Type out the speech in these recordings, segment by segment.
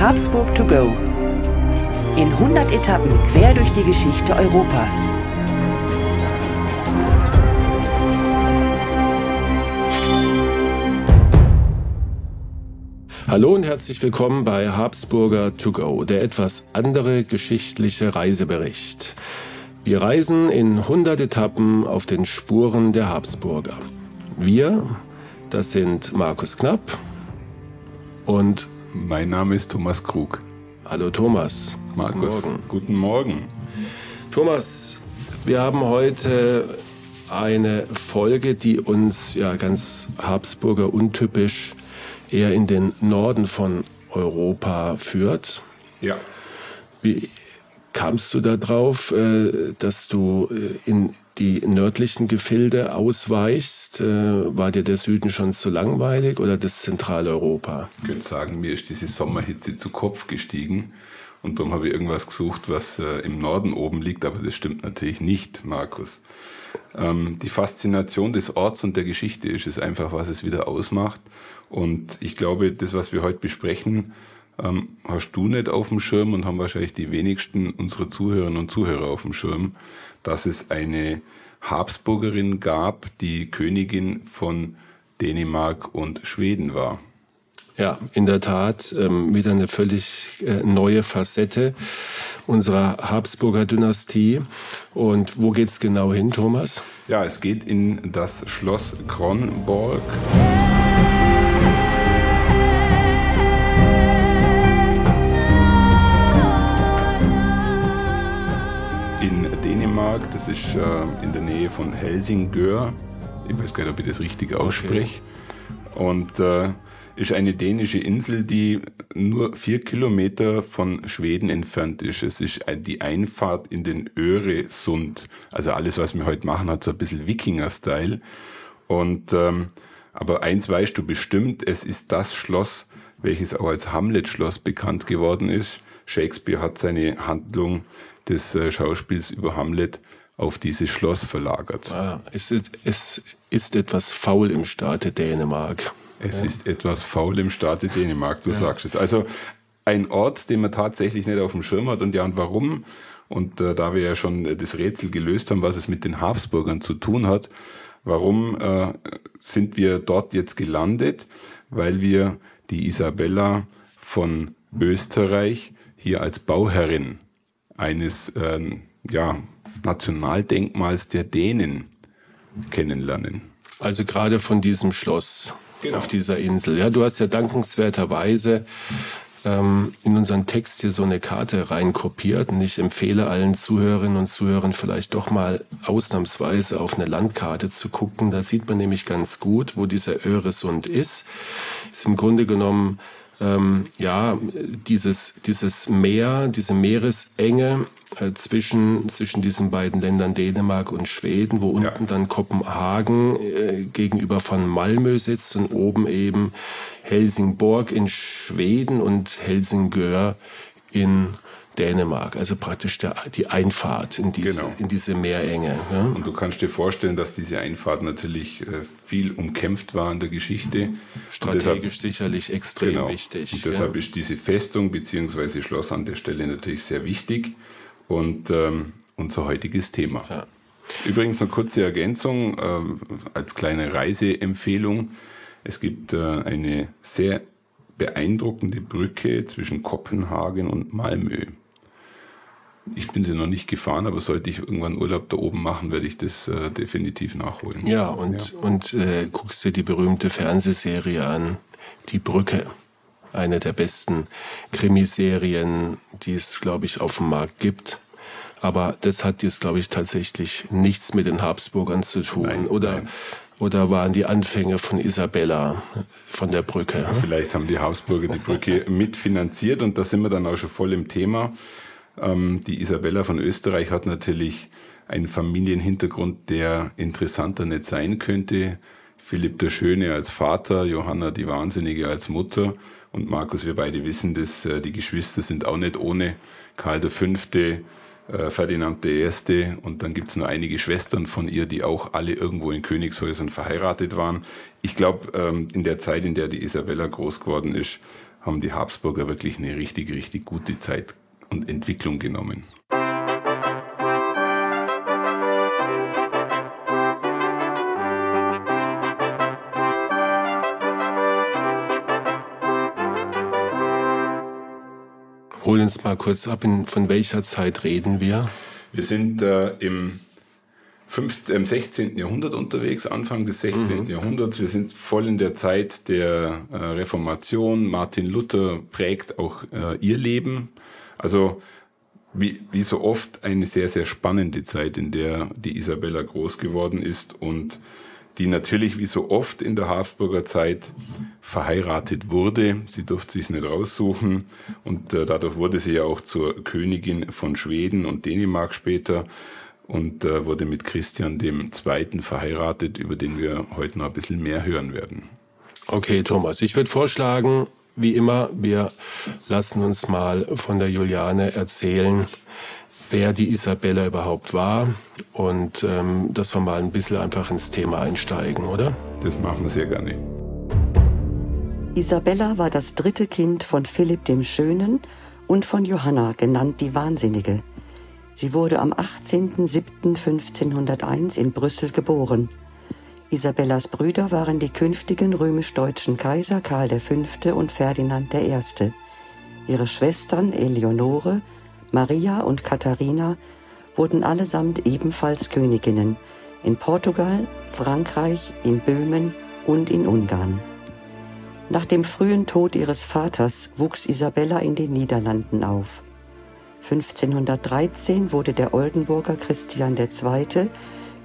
Habsburg to go. In 100 Etappen quer durch die Geschichte Europas. Hallo und herzlich willkommen bei Habsburger to go, der etwas andere geschichtliche Reisebericht. Wir reisen in 100 Etappen auf den Spuren der Habsburger. Wir, das sind Markus Knapp und mein Name ist Thomas Krug. Hallo Thomas. Markus. Guten Morgen. Guten Morgen. Thomas, wir haben heute eine Folge, die uns ja ganz Habsburger untypisch eher in den Norden von Europa führt. Ja. Wie kamst du darauf, äh, dass du äh, in die nördlichen Gefilde ausweichst? Äh, war dir der Süden schon zu langweilig oder das Zentraleuropa? Ich könnte sagen, mir ist diese Sommerhitze zu Kopf gestiegen. Und darum habe ich irgendwas gesucht, was äh, im Norden oben liegt, aber das stimmt natürlich nicht, Markus. Ähm, die Faszination des Orts und der Geschichte ist es einfach, was es wieder ausmacht. Und ich glaube, das, was wir heute besprechen, ähm, hast du nicht auf dem Schirm und haben wahrscheinlich die wenigsten unserer Zuhörerinnen und Zuhörer auf dem Schirm, dass es eine Habsburgerin gab, die Königin von Dänemark und Schweden war. Ja, in der Tat ähm, wieder eine völlig äh, neue Facette unserer Habsburger Dynastie. Und wo geht es genau hin, Thomas? Ja, es geht in das Schloss Kronborg. Ist äh, in der Nähe von Helsingør. Ich weiß gar nicht, ob ich das richtig ausspreche. Okay. Und äh, ist eine dänische Insel, die nur vier Kilometer von Schweden entfernt ist. Es ist die Einfahrt in den Öresund. Also alles, was wir heute machen, hat so ein bisschen Wikinger-Style. Und ähm, aber eins weißt du bestimmt, es ist das Schloss, welches auch als Hamlet-Schloss bekannt geworden ist. Shakespeare hat seine Handlung des äh, Schauspiels über Hamlet auf dieses Schloss verlagert. Ah, es, ist, es ist etwas faul im Staate Dänemark. Es ja. ist etwas faul im Staate Dänemark, du ja. sagst es. Also ein Ort, den man tatsächlich nicht auf dem Schirm hat. Und ja, und warum? Und äh, da wir ja schon das Rätsel gelöst haben, was es mit den Habsburgern zu tun hat, warum äh, sind wir dort jetzt gelandet? Weil wir die Isabella von Österreich hier als Bauherrin eines äh, ja, Nationaldenkmals der Dänen kennenlernen. Also gerade von diesem Schloss genau. auf dieser Insel. Ja, du hast ja dankenswerterweise ähm, in unseren Text hier so eine Karte reinkopiert und ich empfehle allen Zuhörerinnen und Zuhörern vielleicht doch mal ausnahmsweise auf eine Landkarte zu gucken. Da sieht man nämlich ganz gut, wo dieser Öresund ist. Ist im Grunde genommen ähm, ja, dieses, dieses Meer, diese Meeresenge äh, zwischen, zwischen diesen beiden Ländern Dänemark und Schweden, wo unten ja. dann Kopenhagen äh, gegenüber von Malmö sitzt und oben eben Helsingborg in Schweden und Helsingör in Dänemark, also praktisch der, die Einfahrt in diese, genau. in diese Meerenge. Ja? Und du kannst dir vorstellen, dass diese Einfahrt natürlich äh, viel umkämpft war in der Geschichte. Strategisch deshalb, sicherlich extrem genau. wichtig. Und deshalb ja. ist diese Festung bzw. Schloss an der Stelle natürlich sehr wichtig und ähm, unser heutiges Thema. Ja. Übrigens eine kurze Ergänzung äh, als kleine Reiseempfehlung. Es gibt äh, eine sehr beeindruckende Brücke zwischen Kopenhagen und Malmö. Ich bin sie noch nicht gefahren, aber sollte ich irgendwann Urlaub da oben machen, werde ich das äh, definitiv nachholen. Ja, und, ja. und äh, guckst dir die berühmte Fernsehserie an, Die Brücke. Eine der besten Krimiserien, die es, glaube ich, auf dem Markt gibt. Aber das hat jetzt, glaube ich, tatsächlich nichts mit den Habsburgern zu tun. Nein, oder, nein. oder waren die Anfänge von Isabella von der Brücke? Vielleicht haben die Habsburger die Brücke mitfinanziert und da sind wir dann auch schon voll im Thema. Ähm, die Isabella von Österreich hat natürlich einen Familienhintergrund, der interessanter nicht sein könnte. Philipp der Schöne als Vater, Johanna die Wahnsinnige als Mutter und Markus, wir beide wissen, dass äh, die Geschwister sind auch nicht ohne. Karl V., äh, Ferdinand I. und dann gibt es nur einige Schwestern von ihr, die auch alle irgendwo in Königshäusern verheiratet waren. Ich glaube, ähm, in der Zeit, in der die Isabella groß geworden ist, haben die Habsburger wirklich eine richtig, richtig gute Zeit und Entwicklung genommen. Hol uns mal kurz ab, in, von welcher Zeit reden wir? Wir sind äh, im, 15, im 16. Jahrhundert unterwegs, Anfang des 16. Mhm. Jahrhunderts. Wir sind voll in der Zeit der äh, Reformation. Martin Luther prägt auch äh, ihr Leben. Also wie, wie so oft eine sehr, sehr spannende Zeit, in der die Isabella groß geworden ist und die natürlich wie so oft in der Habsburger Zeit verheiratet wurde. Sie durfte sich nicht raussuchen und äh, dadurch wurde sie ja auch zur Königin von Schweden und Dänemark später und äh, wurde mit Christian Zweiten verheiratet, über den wir heute noch ein bisschen mehr hören werden. Okay, Thomas, ich würde vorschlagen, wie immer, wir lassen uns mal von der Juliane erzählen, wer die Isabella überhaupt war und ähm, dass wir mal ein bisschen einfach ins Thema einsteigen, oder? Das machen wir sehr gerne. Isabella war das dritte Kind von Philipp dem Schönen und von Johanna, genannt die Wahnsinnige. Sie wurde am 18.07.1501 in Brüssel geboren. Isabellas Brüder waren die künftigen römisch-deutschen Kaiser Karl V. und Ferdinand I. Ihre Schwestern Eleonore, Maria und Katharina wurden allesamt ebenfalls Königinnen in Portugal, Frankreich, in Böhmen und in Ungarn. Nach dem frühen Tod ihres Vaters wuchs Isabella in den Niederlanden auf. 1513 wurde der Oldenburger Christian II.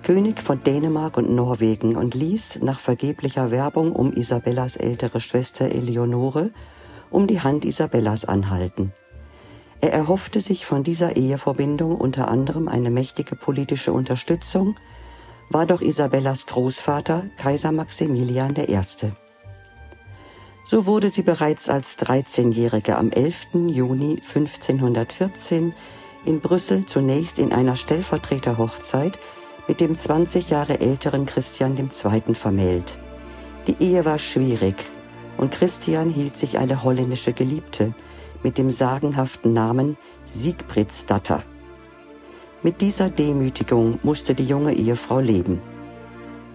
König von Dänemark und Norwegen und ließ nach vergeblicher Werbung um Isabellas ältere Schwester Eleonore um die Hand Isabellas anhalten. Er erhoffte sich von dieser Eheverbindung unter anderem eine mächtige politische Unterstützung, war doch Isabellas Großvater Kaiser Maximilian I. So wurde sie bereits als 13-Jährige am 11. Juni 1514 in Brüssel zunächst in einer Stellvertreterhochzeit mit dem 20 Jahre älteren Christian II. vermählt. Die Ehe war schwierig und Christian hielt sich eine holländische Geliebte mit dem sagenhaften Namen Siegbridsdatter. Mit dieser Demütigung musste die junge Ehefrau leben.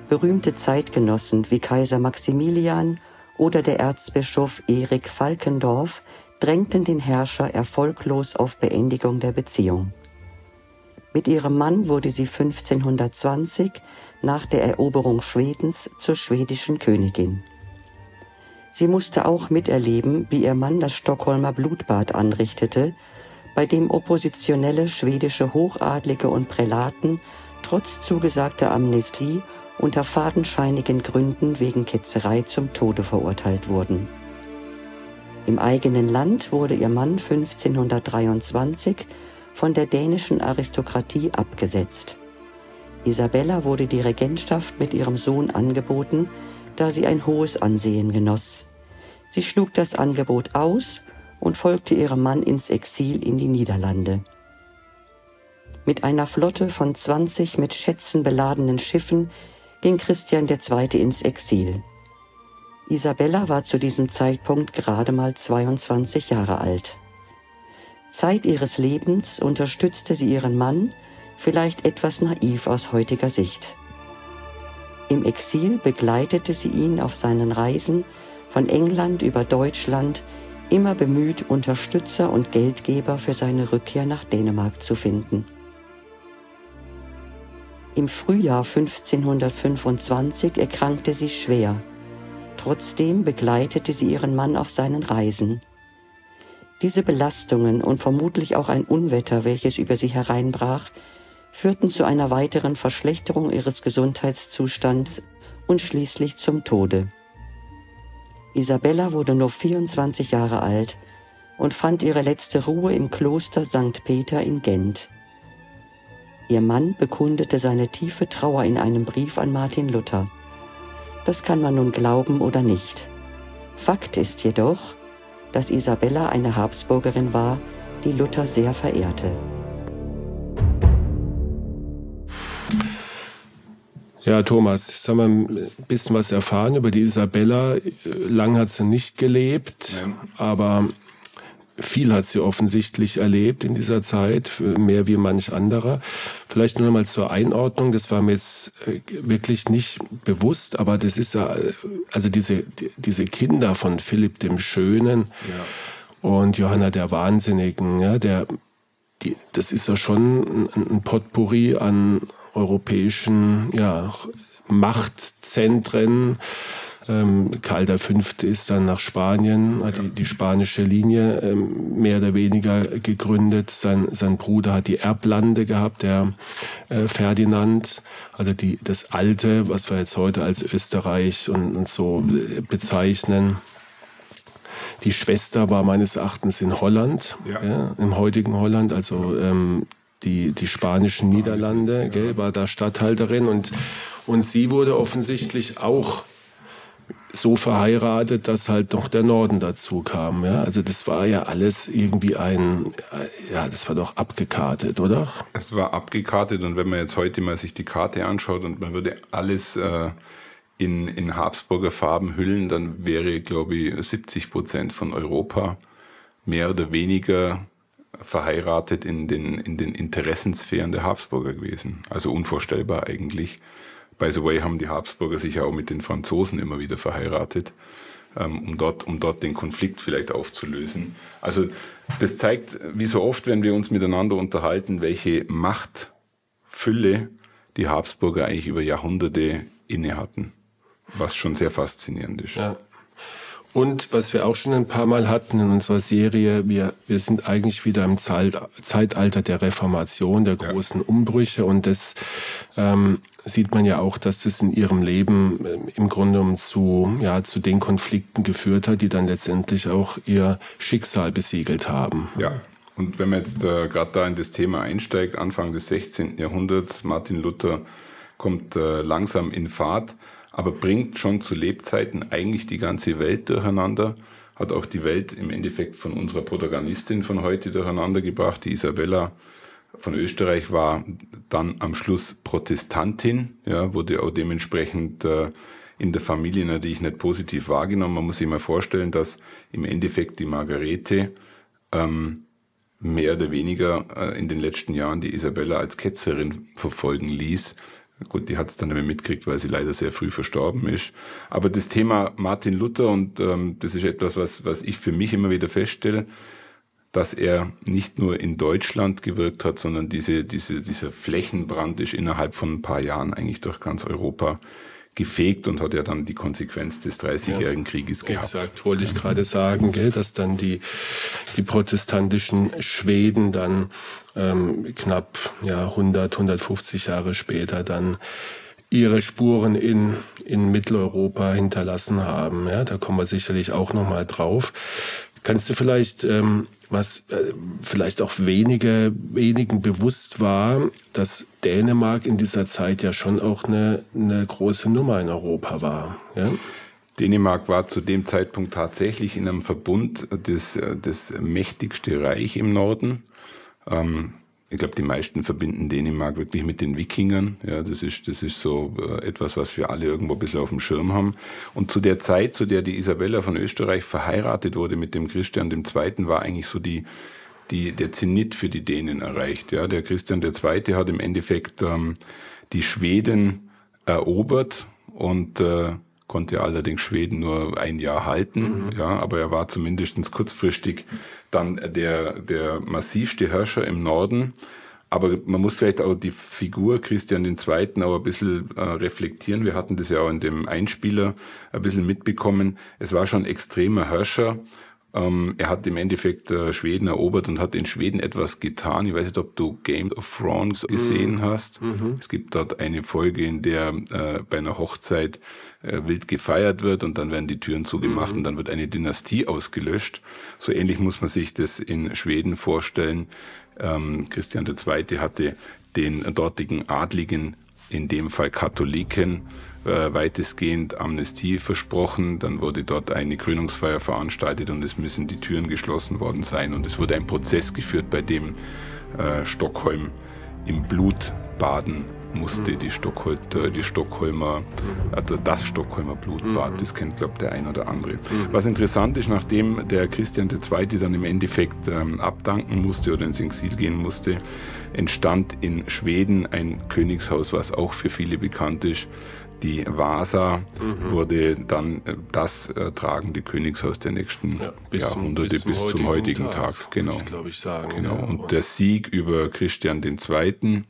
Berühmte Zeitgenossen wie Kaiser Maximilian oder der Erzbischof Erik Falkendorf drängten den Herrscher erfolglos auf Beendigung der Beziehung. Mit ihrem Mann wurde sie 1520 nach der Eroberung Schwedens zur schwedischen Königin. Sie musste auch miterleben, wie ihr Mann das Stockholmer Blutbad anrichtete, bei dem oppositionelle schwedische Hochadlige und Prälaten trotz zugesagter Amnestie unter fadenscheinigen Gründen wegen Ketzerei zum Tode verurteilt wurden. Im eigenen Land wurde ihr Mann 1523 von der dänischen Aristokratie abgesetzt. Isabella wurde die Regentschaft mit ihrem Sohn angeboten, da sie ein hohes Ansehen genoss. Sie schlug das Angebot aus und folgte ihrem Mann ins Exil in die Niederlande. Mit einer Flotte von 20 mit Schätzen beladenen Schiffen ging Christian II. ins Exil. Isabella war zu diesem Zeitpunkt gerade mal 22 Jahre alt. Zeit ihres Lebens unterstützte sie ihren Mann, vielleicht etwas naiv aus heutiger Sicht. Im Exil begleitete sie ihn auf seinen Reisen von England über Deutschland, immer bemüht, Unterstützer und Geldgeber für seine Rückkehr nach Dänemark zu finden. Im Frühjahr 1525 erkrankte sie schwer. Trotzdem begleitete sie ihren Mann auf seinen Reisen. Diese Belastungen und vermutlich auch ein Unwetter, welches über sie hereinbrach, führten zu einer weiteren Verschlechterung ihres Gesundheitszustands und schließlich zum Tode. Isabella wurde nur 24 Jahre alt und fand ihre letzte Ruhe im Kloster St. Peter in Gent. Ihr Mann bekundete seine tiefe Trauer in einem Brief an Martin Luther. Das kann man nun glauben oder nicht. Fakt ist jedoch, dass Isabella eine Habsburgerin war, die Luther sehr verehrte. Ja, Thomas, ich sag mal, ein bisschen was erfahren über die Isabella. Lang hat sie nicht gelebt, Nein. aber viel hat sie offensichtlich erlebt in dieser Zeit, mehr wie manch anderer. Vielleicht nur noch mal zur Einordnung, das war mir jetzt äh, wirklich nicht bewusst, aber das ist ja, also diese, diese Kinder von Philipp dem Schönen ja. und Johanna der Wahnsinnigen, ja, der, die, das ist ja schon ein, ein Potpourri an europäischen ja, Machtzentren, ähm, Karl V. ist dann nach Spanien, hat die, die spanische Linie ähm, mehr oder weniger gegründet. Sein, sein Bruder hat die Erblande gehabt, der äh, Ferdinand, also die, das Alte, was wir jetzt heute als Österreich und, und so äh, bezeichnen. Die Schwester war meines Erachtens in Holland, ja. Ja, im heutigen Holland, also ähm, die, die spanischen Niederlande, gell, war da Statthalterin und, und sie wurde offensichtlich auch so verheiratet, dass halt noch der Norden dazu kam. Ja? Also das war ja alles irgendwie ein, ja, das war doch abgekartet, oder? Es war abgekartet und wenn man jetzt heute mal sich die Karte anschaut und man würde alles äh, in, in Habsburger Farben hüllen, dann wäre, glaube ich, 70 Prozent von Europa mehr oder weniger verheiratet in den, in den Interessensphären der Habsburger gewesen. Also unvorstellbar eigentlich. By the way haben die Habsburger sich ja auch mit den Franzosen immer wieder verheiratet, ähm, um, dort, um dort den Konflikt vielleicht aufzulösen. Also das zeigt, wie so oft, wenn wir uns miteinander unterhalten, welche Machtfülle die Habsburger eigentlich über Jahrhunderte inne hatten. Was schon sehr faszinierend ist. Ja. Und was wir auch schon ein paar Mal hatten in unserer Serie, wir, wir sind eigentlich wieder im Zeitalter der Reformation, der großen ja. Umbrüche. Und das ähm, sieht man ja auch, dass das in ihrem Leben äh, im Grunde um zu, ja, zu den Konflikten geführt hat, die dann letztendlich auch ihr Schicksal besiegelt haben. Ja. Und wenn man jetzt äh, gerade da in das Thema einsteigt, Anfang des 16. Jahrhunderts, Martin Luther kommt äh, langsam in Fahrt aber bringt schon zu Lebzeiten eigentlich die ganze Welt durcheinander, hat auch die Welt im Endeffekt von unserer Protagonistin von heute durcheinander gebracht. Die Isabella von Österreich war dann am Schluss Protestantin, ja, wurde auch dementsprechend äh, in der Familie natürlich nicht positiv wahrgenommen. Man muss sich mal vorstellen, dass im Endeffekt die Margarete ähm, mehr oder weniger äh, in den letzten Jahren die Isabella als Ketzerin verfolgen ließ. Gut, die hat es dann nicht mehr mitgekriegt, weil sie leider sehr früh verstorben ist. Aber das Thema Martin Luther, und ähm, das ist etwas, was, was ich für mich immer wieder feststelle, dass er nicht nur in Deutschland gewirkt hat, sondern diese, diese, dieser Flächenbrand ist innerhalb von ein paar Jahren eigentlich durch ganz Europa gefegt und hat ja dann die Konsequenz des Dreißigjährigen ja, Krieges gehabt. Exakt, wollte ich gerade sagen, gell, dass dann die, die protestantischen Schweden dann ähm, knapp ja, 100, 150 Jahre später dann ihre Spuren in, in Mitteleuropa hinterlassen haben. Ja, da kommen wir sicherlich auch noch mal drauf. Kannst du vielleicht ähm, was äh, vielleicht auch wenige, wenigen bewusst war, dass Dänemark in dieser Zeit ja schon auch eine, eine große Nummer in Europa war. Ja? Dänemark war zu dem Zeitpunkt tatsächlich in einem Verbund das, das mächtigste Reich im Norden. Ähm, ich glaube, die meisten verbinden Dänemark wirklich mit den Wikingern. Ja, das ist, das ist so äh, etwas, was wir alle irgendwo ein bisschen auf dem Schirm haben. Und zu der Zeit, zu der die Isabella von Österreich verheiratet wurde mit dem Christian II., war eigentlich so die, die, der Zenit für die Dänen erreicht. Ja, der Christian II. hat im Endeffekt ähm, die Schweden erobert und äh, konnte allerdings Schweden nur ein Jahr halten, mhm. ja, aber er war zumindest kurzfristig dann der, der massivste Herrscher im Norden. Aber man muss vielleicht auch die Figur Christian II. auch ein bisschen äh, reflektieren. Wir hatten das ja auch in dem Einspieler ein bisschen mitbekommen. Es war schon extremer Herrscher ähm, er hat im Endeffekt äh, Schweden erobert und hat in Schweden etwas getan. Ich weiß nicht, ob du Game of Thrones gesehen mhm. hast. Mhm. Es gibt dort eine Folge, in der äh, bei einer Hochzeit äh, wild gefeiert wird und dann werden die Türen zugemacht mhm. und dann wird eine Dynastie ausgelöscht. So ähnlich muss man sich das in Schweden vorstellen. Ähm, Christian II. hatte den dortigen Adligen, in dem Fall Katholiken, weitestgehend Amnestie versprochen. Dann wurde dort eine Krönungsfeier veranstaltet und es müssen die Türen geschlossen worden sein. Und es wurde ein Prozess geführt, bei dem äh, Stockholm im Blut baden musste, mhm. die, Stockhol äh, die Stockholmer, also das Stockholmer Blutbad, mhm. das kennt, glaube ich, der ein oder andere. Mhm. Was interessant ist, nachdem der Christian II. dann im Endeffekt ähm, abdanken musste oder ins Exil gehen musste, entstand in Schweden ein Königshaus, was auch für viele bekannt ist. Die Vasa mhm. wurde dann äh, das äh, tragende Königshaus der nächsten ja, bis Jahrhunderte zum, bis, bis, zum heutigen, heutigen Tag. Tag. Genau. Ich, ich sagen. Genau. Ja. Und der Sieg über Christian II.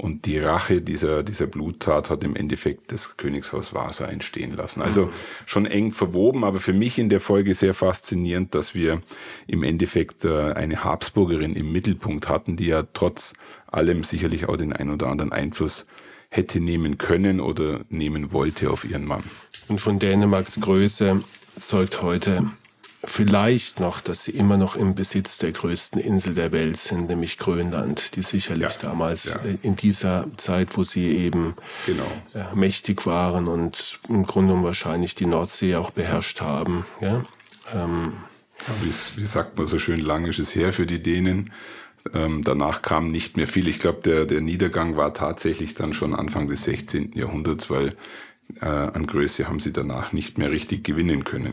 Und die Rache dieser, dieser Bluttat hat im Endeffekt das Königshaus Vasa entstehen lassen. Also mhm. schon eng verwoben, aber für mich in der Folge sehr faszinierend, dass wir im Endeffekt äh, eine Habsburgerin im Mittelpunkt hatten, die ja trotz allem sicherlich auch den ein oder anderen Einfluss hätte nehmen können oder nehmen wollte auf ihren Mann. Und von Dänemarks Größe zeugt heute vielleicht noch, dass sie immer noch im Besitz der größten Insel der Welt sind, nämlich Grönland, die sicherlich ja, damals ja. Äh, in dieser Zeit, wo sie eben genau. Äh, mächtig waren und im Grunde wahrscheinlich die Nordsee auch beherrscht haben. Ja? Ähm, wie, wie sagt man so schön, lang ist es her für die Dänen. Ähm, danach kam nicht mehr viel. Ich glaube, der, der Niedergang war tatsächlich dann schon Anfang des 16. Jahrhunderts, weil äh, an Größe haben sie danach nicht mehr richtig gewinnen können.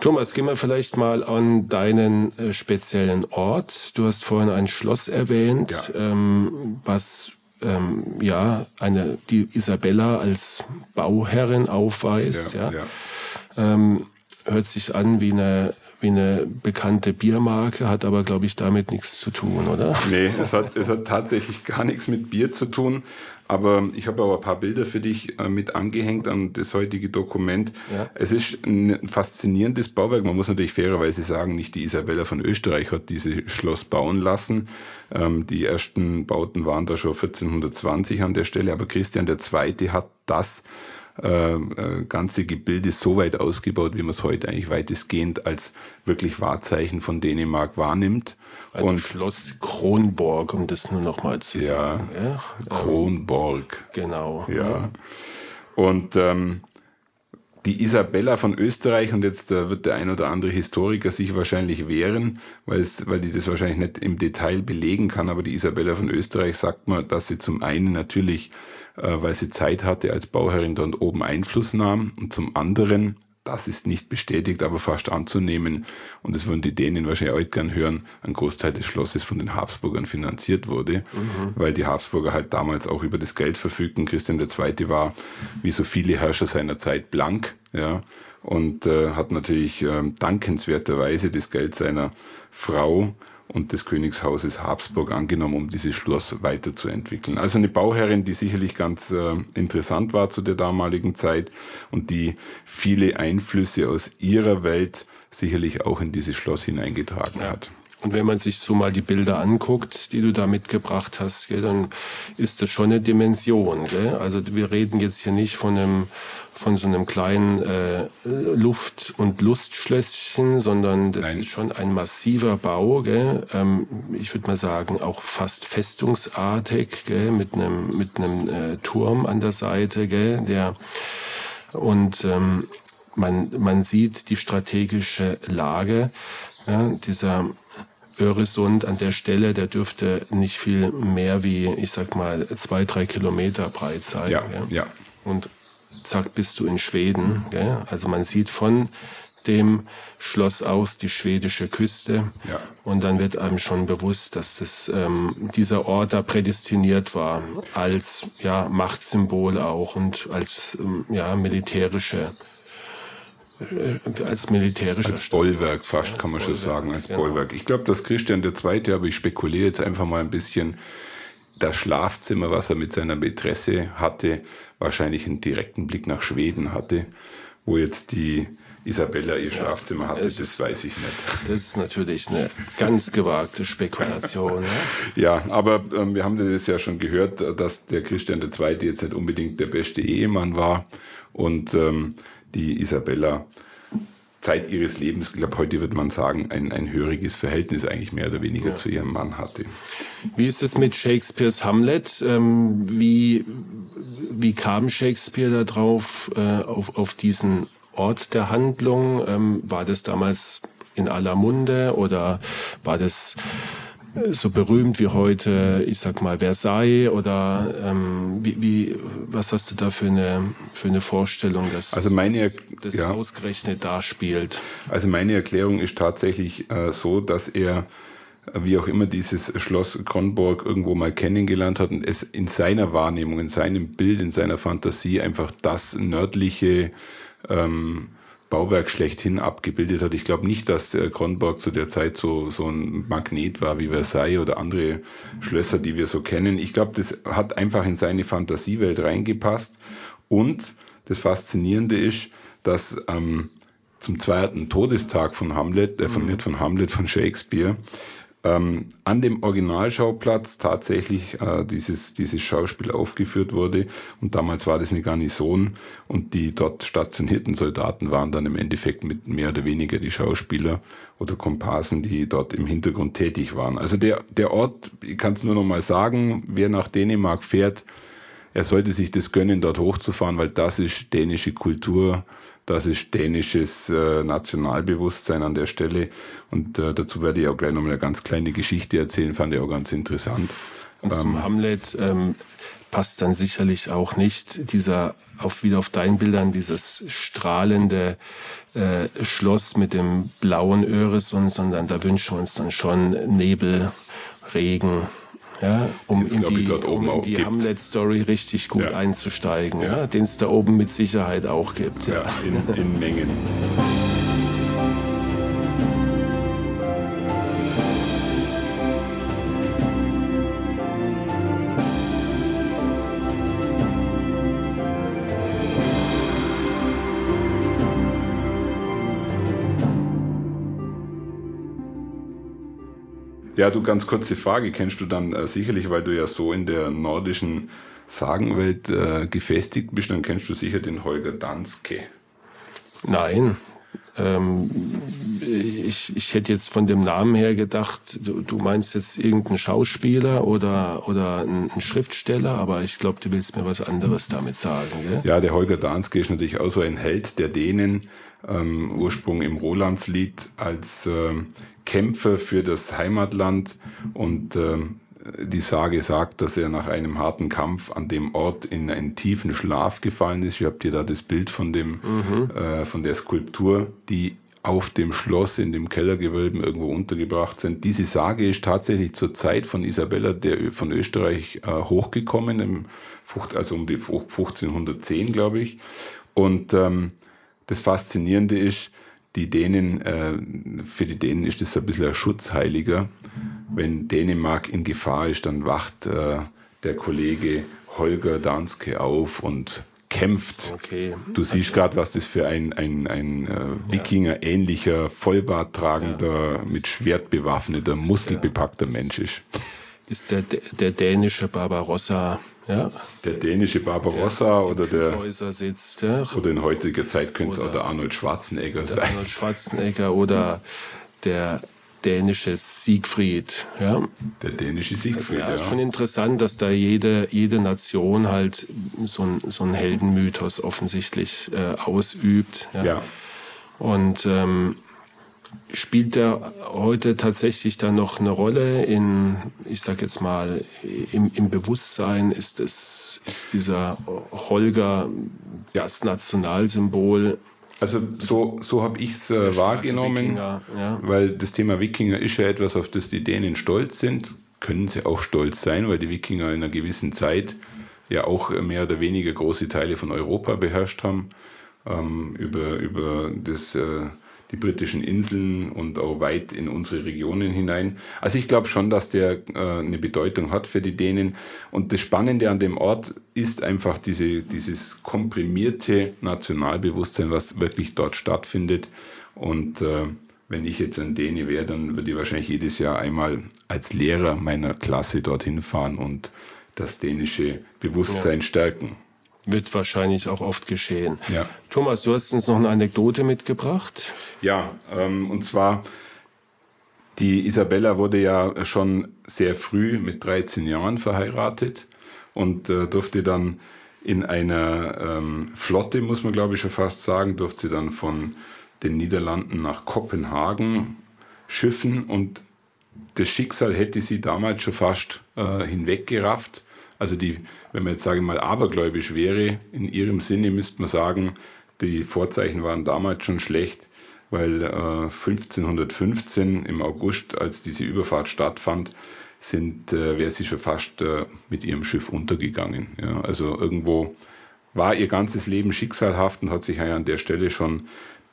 Thomas, gehen wir vielleicht mal an deinen äh, speziellen Ort. Du hast vorhin ein Schloss erwähnt, ja. ähm, was ähm, ja eine die Isabella als Bauherrin aufweist. Ja, ja. Ähm, hört sich an wie eine wie eine bekannte Biermarke, hat aber, glaube ich, damit nichts zu tun, oder? Nee, es hat, es hat tatsächlich gar nichts mit Bier zu tun. Aber ich habe aber ein paar Bilder für dich äh, mit angehängt an das heutige Dokument. Ja. Es ist ein faszinierendes Bauwerk. Man muss natürlich fairerweise sagen, nicht die Isabella von Österreich hat dieses Schloss bauen lassen. Ähm, die ersten Bauten waren da schon 1420 an der Stelle. Aber Christian II. hat das äh, äh, ganze Gebilde so weit ausgebaut, wie man es heute eigentlich weitestgehend als wirklich Wahrzeichen von Dänemark wahrnimmt. Also und Schloss Kronborg, um das nur noch mal zu sagen. Ja, ja? Kronborg. Genau. Ja. Und ähm, die Isabella von Österreich, und jetzt äh, wird der ein oder andere Historiker sich wahrscheinlich wehren, weil, es, weil die das wahrscheinlich nicht im Detail belegen kann, aber die Isabella von Österreich sagt man, dass sie zum einen natürlich äh, weil sie Zeit hatte, als Bauherrin dort oben Einfluss nahm und zum anderen, das ist nicht bestätigt, aber fast anzunehmen, und das würden die Dänen wahrscheinlich heute gern hören, ein Großteil des Schlosses von den Habsburgern finanziert wurde, mhm. weil die Habsburger halt damals auch über das Geld verfügten. Christian II. war, wie so viele Herrscher seiner Zeit, blank, ja, und äh, hat natürlich äh, dankenswerterweise das Geld seiner Frau und des Königshauses Habsburg angenommen, um dieses Schloss weiterzuentwickeln. Also eine Bauherrin, die sicherlich ganz äh, interessant war zu der damaligen Zeit und die viele Einflüsse aus ihrer Welt sicherlich auch in dieses Schloss hineingetragen ja. hat. Und wenn man sich so mal die Bilder anguckt, die du da mitgebracht hast, gell, dann ist das schon eine Dimension. Gell? Also wir reden jetzt hier nicht von einem von so einem kleinen äh, Luft- und Lustschlösschen, sondern das Nein. ist schon ein massiver Bau. Gell? Ähm, ich würde mal sagen, auch fast festungsartig, gell? mit einem mit einem äh, Turm an der Seite, gell? der und ähm, man man sieht die strategische Lage ja, dieser Öresund an der Stelle, der dürfte nicht viel mehr wie, ich sag mal, zwei, drei Kilometer breit sein. Ja, ja. Und zack, bist du in Schweden. Gell? Also man sieht von dem Schloss aus die schwedische Küste. Ja. Und dann wird einem schon bewusst, dass das, ähm, dieser Ort da prädestiniert war als ja, Machtsymbol auch und als ähm, ja, militärische äh, als militärischer als Bollwerk fast ja, kann man schon sagen als genau. Bollwerk. Ich glaube, dass Christian II. aber ich spekuliere jetzt einfach mal ein bisschen das Schlafzimmer, was er mit seiner Mätresse hatte, wahrscheinlich einen direkten Blick nach Schweden hatte, wo jetzt die Isabella ihr Schlafzimmer hatte, das, das weiß ich nicht. Das ist natürlich eine ganz gewagte Spekulation. ja, ja aber ähm, wir haben das ja schon gehört, dass der Christian II. jetzt nicht unbedingt der beste Ehemann war und ähm, die Isabella Zeit ihres Lebens, ich glaube, heute wird man sagen, ein, ein höriges Verhältnis eigentlich mehr oder weniger ja. zu ihrem Mann hatte. Wie ist es mit Shakespeares Hamlet? Ähm, wie, wie kam Shakespeare darauf, äh, auf, auf diesen Ort der Handlung? Ähm, war das damals in aller Munde oder war das so berühmt wie heute, ich sag mal, Versailles oder ähm, wie, wie, was hast du da für eine, für eine Vorstellung, dass also meine, das ja. ausgerechnet da spielt? Also meine Erklärung ist tatsächlich äh, so, dass er wie auch immer dieses Schloss Kronborg irgendwo mal kennengelernt hat und es in seiner Wahrnehmung, in seinem Bild, in seiner Fantasie einfach das nördliche ähm, Bauwerk schlechthin abgebildet hat. Ich glaube nicht, dass der Kronborg zu der Zeit so, so ein Magnet war wie Versailles oder andere Schlösser, die wir so kennen. Ich glaube, das hat einfach in seine Fantasiewelt reingepasst. Und das Faszinierende ist, dass ähm, zum zweiten Todestag von Hamlet, äh, von, mhm. nicht von Hamlet, von Shakespeare, ähm, an dem Originalschauplatz tatsächlich äh, dieses, dieses Schauspiel aufgeführt wurde. Und damals war das eine Garnison und die dort stationierten Soldaten waren dann im Endeffekt mit mehr oder weniger die Schauspieler oder Komparsen, die dort im Hintergrund tätig waren. Also der, der Ort, ich kann es nur noch mal sagen, wer nach Dänemark fährt, er sollte sich das gönnen, dort hochzufahren, weil das ist dänische Kultur das ist dänisches äh, Nationalbewusstsein an der Stelle. Und äh, dazu werde ich auch gleich nochmal eine ganz kleine Geschichte erzählen, fand ich auch ganz interessant. Und zum ähm, Hamlet ähm, passt dann sicherlich auch nicht dieser auf wieder auf deinen Bildern dieses strahlende äh, Schloss mit dem blauen Öresund, sondern da wünschen wir uns dann schon Nebel, Regen, ja, um in die, um in die Hamlet-Story richtig gut ja. einzusteigen, ja. ja den es da oben mit Sicherheit auch gibt. Ja, ja in, in Mengen. Ja, du ganz kurze Frage, kennst du dann äh, sicherlich, weil du ja so in der nordischen Sagenwelt äh, gefestigt bist, dann kennst du sicher den Holger Danske. Nein. Ähm, ich, ich hätte jetzt von dem Namen her gedacht, du, du meinst jetzt irgendeinen Schauspieler oder, oder einen Schriftsteller, aber ich glaube, du willst mir was anderes damit sagen. Gell? Ja, der Holger Danske ist natürlich auch so ein Held der Dänen, ähm, Ursprung im Rolandslied als ähm, Kämpfer für das Heimatland und äh, die Sage sagt, dass er nach einem harten Kampf an dem Ort in einen tiefen Schlaf gefallen ist. Ich habt hier da das Bild von dem, mhm. äh, von der Skulptur, die auf dem Schloss in dem Kellergewölben irgendwo untergebracht sind. Diese Sage ist tatsächlich zur Zeit von Isabella der von Österreich äh, hochgekommen, im, also um die 1510, glaube ich. Und ähm, das Faszinierende ist, die Dänen, äh, für die Dänen ist das ein bisschen ein Schutzheiliger. Wenn Dänemark in Gefahr ist, dann wacht äh, der Kollege Holger Danske auf und kämpft. Okay. Du siehst also, gerade, was das für ein, ein, ein äh, Wikinger-ähnlicher, Vollbart tragender, ja. mit Schwert bewaffneter, muskelbepackter Mensch ist. Ist der, der dänische Barbarossa ja. Der dänische Barbarossa der oder der sitzt, ja. oder in heutiger Zeit könnte es auch der Arnold Schwarzenegger sein. Arnold Schwarzenegger oder der dänische Siegfried. Ja. Der dänische Siegfried, ja. ja. Ist schon interessant, dass da jede, jede Nation halt so, ein, so einen Heldenmythos offensichtlich äh, ausübt. Ja. ja. Und ähm, spielt der heute tatsächlich dann noch eine Rolle in, ich sag jetzt mal, im, im Bewusstsein? Ist es, ist dieser Holger ja, das Nationalsymbol? Also so, so habe ich es äh, wahrgenommen, ja. weil das Thema Wikinger ist ja etwas, auf das die Dänen stolz sind. Können sie auch stolz sein, weil die Wikinger in einer gewissen Zeit ja auch mehr oder weniger große Teile von Europa beherrscht haben. Ähm, über, über das äh, die britischen Inseln und auch weit in unsere Regionen hinein. Also ich glaube schon, dass der äh, eine Bedeutung hat für die Dänen. Und das Spannende an dem Ort ist einfach diese, dieses komprimierte Nationalbewusstsein, was wirklich dort stattfindet. Und äh, wenn ich jetzt ein Däne wäre, dann würde ich wahrscheinlich jedes Jahr einmal als Lehrer meiner Klasse dorthin fahren und das dänische Bewusstsein ja. stärken wird wahrscheinlich auch oft geschehen. Ja. Thomas, du hast uns noch eine Anekdote mitgebracht. Ja, ähm, und zwar die Isabella wurde ja schon sehr früh mit 13 Jahren verheiratet und äh, durfte dann in einer ähm, Flotte, muss man glaube ich schon fast sagen, durfte sie dann von den Niederlanden nach Kopenhagen schiffen und das Schicksal hätte sie damals schon fast äh, hinweggerafft. Also die, wenn man jetzt sage mal abergläubisch wäre, in ihrem Sinne müsste man sagen, die Vorzeichen waren damals schon schlecht, weil äh, 1515 im August, als diese Überfahrt stattfand, sind, äh, wäre sie schon fast äh, mit ihrem Schiff untergegangen. Ja, also irgendwo war ihr ganzes Leben schicksalhaft und hat sich ja an der Stelle schon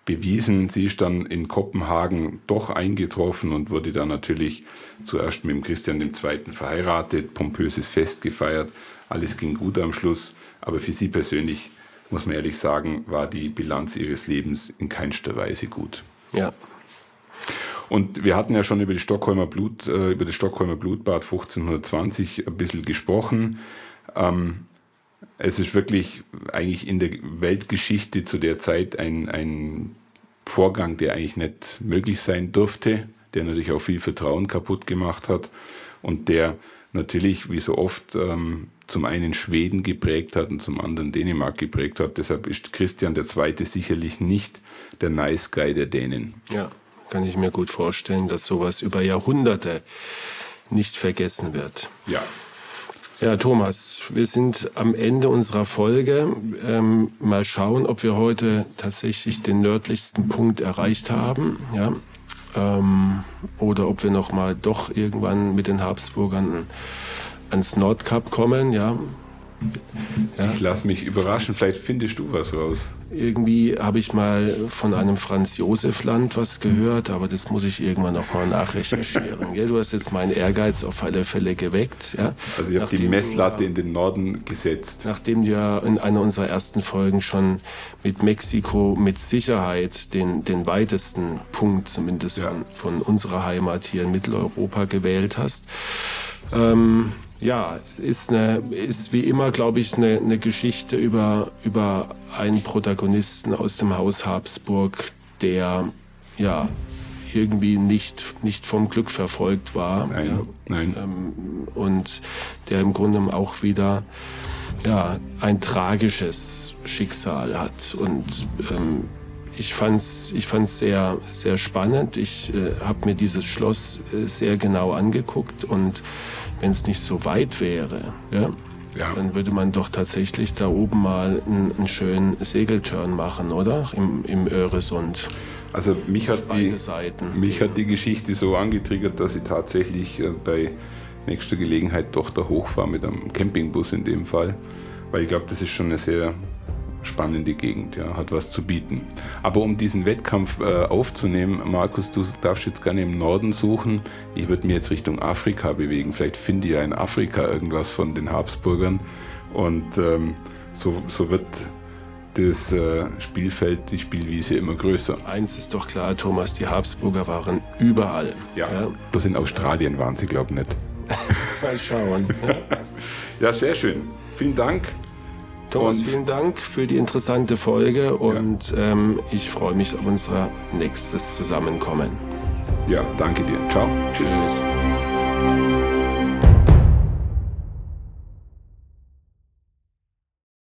bewiesen. Sie ist dann in Kopenhagen doch eingetroffen und wurde dann natürlich zuerst mit dem Christian II. verheiratet, pompöses Fest gefeiert. Alles ging gut am Schluss, aber für sie persönlich, muss man ehrlich sagen, war die Bilanz ihres Lebens in keinster Weise gut. Ja. Und wir hatten ja schon über, die Stockholmer Blut, äh, über das Stockholmer Blutbad 1520 ein bisschen gesprochen. Ähm, es ist wirklich eigentlich in der Weltgeschichte zu der Zeit ein, ein Vorgang, der eigentlich nicht möglich sein durfte, der natürlich auch viel Vertrauen kaputt gemacht hat und der natürlich, wie so oft, ähm, zum einen Schweden geprägt hat und zum anderen Dänemark geprägt hat. Deshalb ist Christian II. sicherlich nicht der Nice Guy der Dänen. Ja, kann ich mir gut vorstellen, dass sowas über Jahrhunderte nicht vergessen wird. Ja, ja, Thomas, wir sind am Ende unserer Folge. Ähm, mal schauen, ob wir heute tatsächlich den nördlichsten Punkt erreicht haben, ja, ähm, oder ob wir noch mal doch irgendwann mit den Habsburgern ans Nordkap kommen, ja. Ja. Ich lasse mich überraschen, vielleicht findest du was raus. Irgendwie habe ich mal von einem Franz Josef Land was gehört, aber das muss ich irgendwann noch mal nachrecherchieren. ja, du hast jetzt meinen Ehrgeiz auf alle Fälle geweckt. Ja. Also ich habe die Messlatte in den Norden gesetzt. Nachdem du ja in einer unserer ersten Folgen schon mit Mexiko mit Sicherheit den, den weitesten Punkt zumindest ja. von, von unserer Heimat hier in Mitteleuropa gewählt hast. Ähm, ja, ist, eine, ist wie immer, glaube ich, eine, eine Geschichte über, über einen Protagonisten aus dem Haus Habsburg, der ja irgendwie nicht, nicht vom Glück verfolgt war. Nein, ja, nein. Ähm, und der im Grunde auch wieder ja, ein tragisches Schicksal hat. Und ähm, ich fand's, ich fand's sehr, sehr spannend. Ich äh, habe mir dieses Schloss äh, sehr genau angeguckt und wenn es nicht so weit wäre, ja, ja. dann würde man doch tatsächlich da oben mal einen, einen schönen Segeltörn machen, oder? Im, im Öresund. Also mich hat, die, mich hat die Geschichte so angetriggert, dass ich tatsächlich äh, bei nächster Gelegenheit doch da hochfahre mit einem Campingbus in dem Fall. Weil ich glaube, das ist schon eine sehr spannende Gegend, ja, hat was zu bieten. Aber um diesen Wettkampf äh, aufzunehmen, Markus, du darfst jetzt gerne im Norden suchen. Ich würde mir jetzt Richtung Afrika bewegen. Vielleicht finde ich ja in Afrika irgendwas von den Habsburgern. Und ähm, so, so wird das äh, Spielfeld, die Spielwiese immer größer. Eins ist doch klar, Thomas, die Habsburger waren überall. Ja, ja. bloß in Australien waren sie, glaube ich, nicht. Mal schauen. ja. ja, sehr schön. Vielen Dank. Thomas, und vielen Dank für die interessante Folge und ja. ähm, ich freue mich auf unser nächstes Zusammenkommen. Ja, danke dir. Ciao. Tschüss. Tschüss.